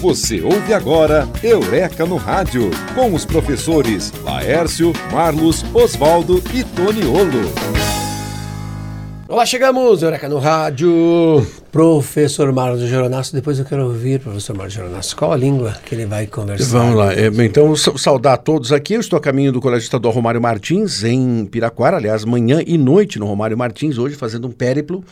Você ouve agora Eureka no Rádio, com os professores Laércio, Marlos, Oswaldo e Toniolo. Olá, chegamos, Eureka no Rádio. Professor Marlos Geronasso, depois eu quero ouvir, professor Marlos Geronasso, qual a língua que ele vai conversar? Vamos lá, é, então saudar a todos aqui, eu estou a caminho do Colégio Estadual Romário Martins, em Piraquara, aliás, manhã e noite no Romário Martins, hoje fazendo um périplo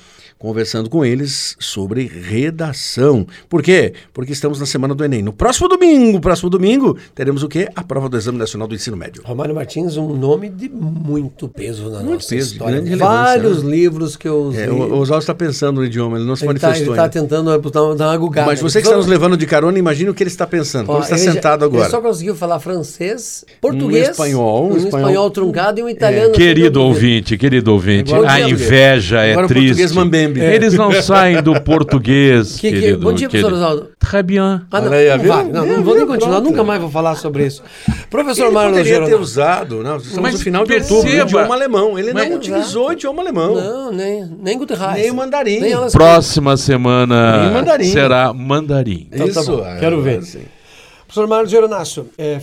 conversando com eles sobre redação. Por quê? Porque estamos na semana do Enem. No próximo domingo, próximo domingo, teremos o quê? A prova do Exame Nacional do Ensino Médio. Romário Martins, um nome de muito peso na muito nossa peso, história. Grande Vários né? livros que eu usei. É, o Oswaldo está pensando no idioma, ele não se manifestou ele está tentando dar, dar uma gugada. Mas você que está nos levando de carona, imagina o que ele está pensando. Como está sentado já, agora. Ele só conseguiu falar francês, português, um espanhol, um espanhol, espanhol truncado e um italiano. É. Querido ouvinte, querido ouvinte, a inveja é agora, triste. português mambembe. Eles não saem do português, que, que, querido. Bom dia, querido. professor Oswaldo. Très bien. Ah, não, Olha aí, não, vai, não, não vou nem continuar, Pronto. nunca mais vou falar sobre isso. Professor Ele Marlon poderia ter usado, não, estamos Mas no final de outubro, o idioma alemão. Ele Mas- não utilizou o idioma alemão. Não, nem, nem Guten Reis. Nem o mandarim. Nem Próxima semana Em mandarim. será mandarim. Então tá bom, quero ver. sim. Professor Marlon Geronasso, é,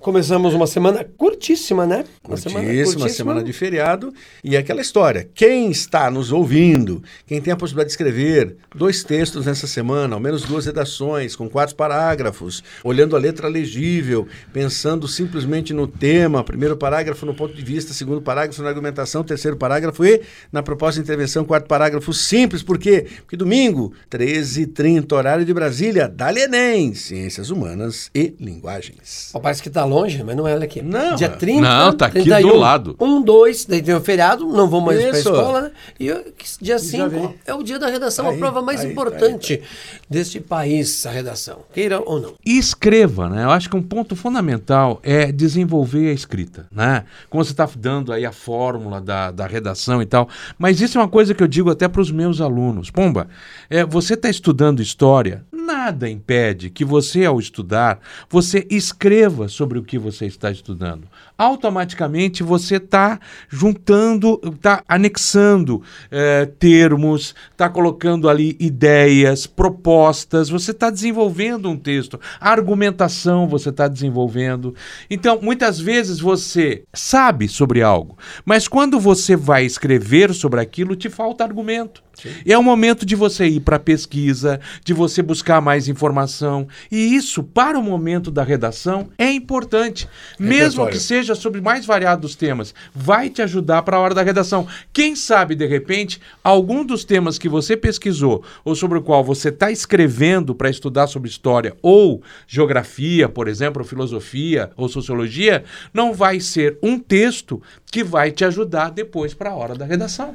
começamos uma semana curtíssima, né? Uma Curtíssima, semana de feriado. E aquela história. Quem está nos ouvindo, quem tem a possibilidade de escrever dois textos nessa semana, ao menos duas redações, com quatro parágrafos, olhando a letra legível, pensando simplesmente no tema, primeiro parágrafo no ponto de vista, segundo parágrafo na argumentação, terceiro parágrafo e na proposta de intervenção, quarto parágrafo simples. Por quê? Porque domingo, 13h30, horário de Brasília, Dali Enem, Ciências Humanas e Linguagens. Ó, Parece que tá longe, mas não é aqui. Não, Dia é. 30. Não, tá aqui 31, do lado. 1, 2, daí tem o feriado, não vou mais pra Isso. escola, né? E eu- dia Já 5 vem. é o dia da redação, Aí, a prova mais aí, importante deste país, a redação. Queira ou não. E escreva, né? Eu acho que um ponto fundamental é desenvolver a escrita, né? Como você está dando aí a fórmula da, da redação e tal. Mas isso é uma coisa que eu digo até para os meus alunos. Pomba, é, você está estudando história, nada impede que você, ao estudar, você escreva sobre o que você está estudando. Automaticamente você está juntando, está anexando eh, termos, está colocando ali ideias, propostas, você está desenvolvendo um texto, argumentação você está desenvolvendo. Então, muitas vezes você sabe sobre algo, mas quando você vai escrever sobre aquilo, te falta argumento. E é o momento de você ir para a pesquisa, de você buscar mais informação. E isso, para o momento da redação, é importante. Mesmo Repertório. que seja sobre mais variados temas, vai te ajudar para a hora da redação. Quem sabe, de repente, algum dos temas que você pesquisou ou sobre o qual você está escrevendo para estudar sobre história ou geografia, por exemplo, ou filosofia ou sociologia, não vai ser um texto que vai te ajudar depois para a hora da redação.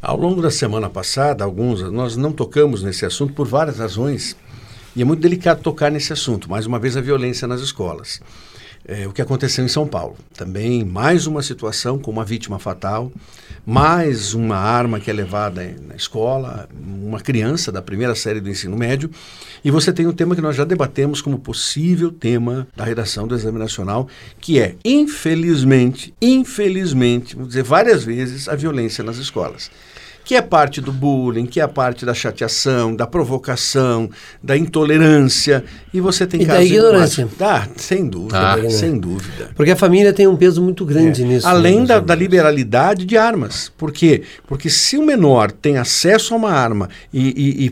Ao longo da semana passada, alguns, nós não tocamos nesse assunto por várias razões. E é muito delicado tocar nesse assunto. Mais uma vez, a violência nas escolas. É, o que aconteceu em São Paulo. Também mais uma situação com uma vítima fatal, mais uma arma que é levada na escola, uma criança da primeira série do ensino médio. E você tem um tema que nós já debatemos como possível tema da redação do Exame Nacional, que é, infelizmente, infelizmente, vou dizer várias vezes, a violência nas escolas que é parte do bullying, que é parte da chateação, da provocação, da intolerância, e você tem E da casos ignorância. emblemáticos. Ah, sem dúvida, Ah. sem dúvida. Porque a família tem um peso muito grande nisso. É. Além né, da, professor? da liberalidade de armas. Por quê? Porque se o menor tem acesso a uma arma e, e- e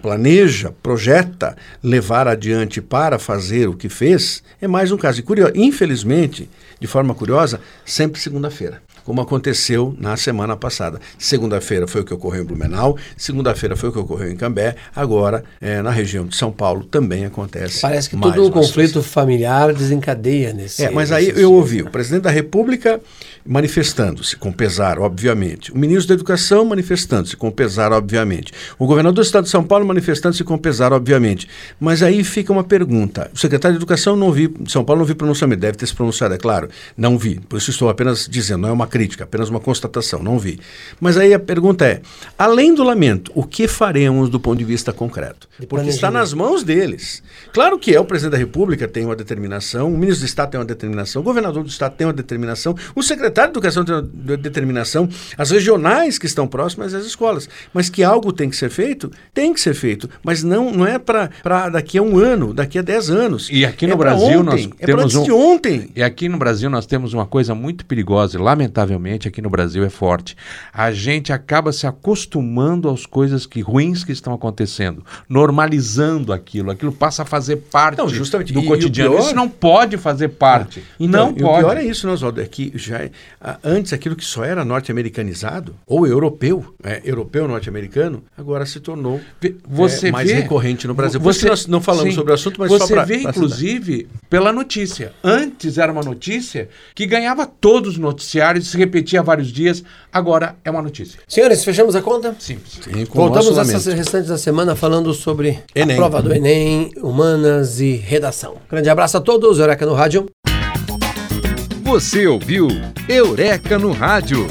planeja, projeta levar adiante para fazer o que fez, é mais um caso. E curio- infelizmente, de forma curiosa, sempre segunda-feira. Como aconteceu na semana passada. Segunda-feira foi o que ocorreu em Blumenau, segunda-feira foi o que ocorreu em Cambé, agora eh, na região de São Paulo também acontece. Parece que todo o conflito familiar desencadeia nesse. é, mas aí eu ouvi o presidente da República manifestando-se com pesar, obviamente. O ministro da Educação manifestando-se com pesar, obviamente. O governador do estado de São Paulo manifestando-se com pesar, obviamente. Mas aí fica uma pergunta. O secretário de Educação não vi, de São Paulo não vi pronunciamento, deve ter se pronunciado, é claro. Não vi. Por isso estou apenas dizendo, não é uma crítica, apenas uma constatação, não vi. Mas aí a pergunta é: além do lamento, o que faremos do ponto de vista concreto? Porque está nas mãos deles. Claro que é o presidente da República tem uma determinação, o ministro do Estado tem uma determinação, o governador do Estado tem uma determinação, o secretário de Educação tem uma de- determinação, as regionais que estão próximas às escolas. Mas que algo tem que ser feito, tem que ser feito. Mas não, não é para daqui a um ano, daqui a dez anos. E aqui no é Brasil ontem, nós é temos antes um- de ontem. E aqui no Brasil nós temos uma coisa muito perigosa, e lamentavelmente aqui no Brasil é forte. A gente acaba se acostumando às coisas que ruins que estão acontecendo, normalizando aquilo, aquilo passa a fazer parte Não, justamente. do E- e cotidiano. pior- Isso não pode fazer parte. Então, não e pode. O pior é isso, né, Oswaldo? É que já, é- antes aquilo que só era norte-americanizado, ou europeu, é, europeu norte-americano, agora se tornou Você é, mais vê, recorrente no Brasil. Você, nós não falamos sim. sobre o assunto, mas você só para vê, inclusive, pela notícia. Antes era uma notícia que ganhava todos os noticiários, se repetia vários dias. Agora é uma notícia. Senhores, fechamos a conta? Simples. Sim, Voltamos essas restantes da semana falando sobre Enem. a prova do Enem, humanas e redação. Grande abraço a todos, Eureka no Rádio. Você ouviu Eureka no Rádio.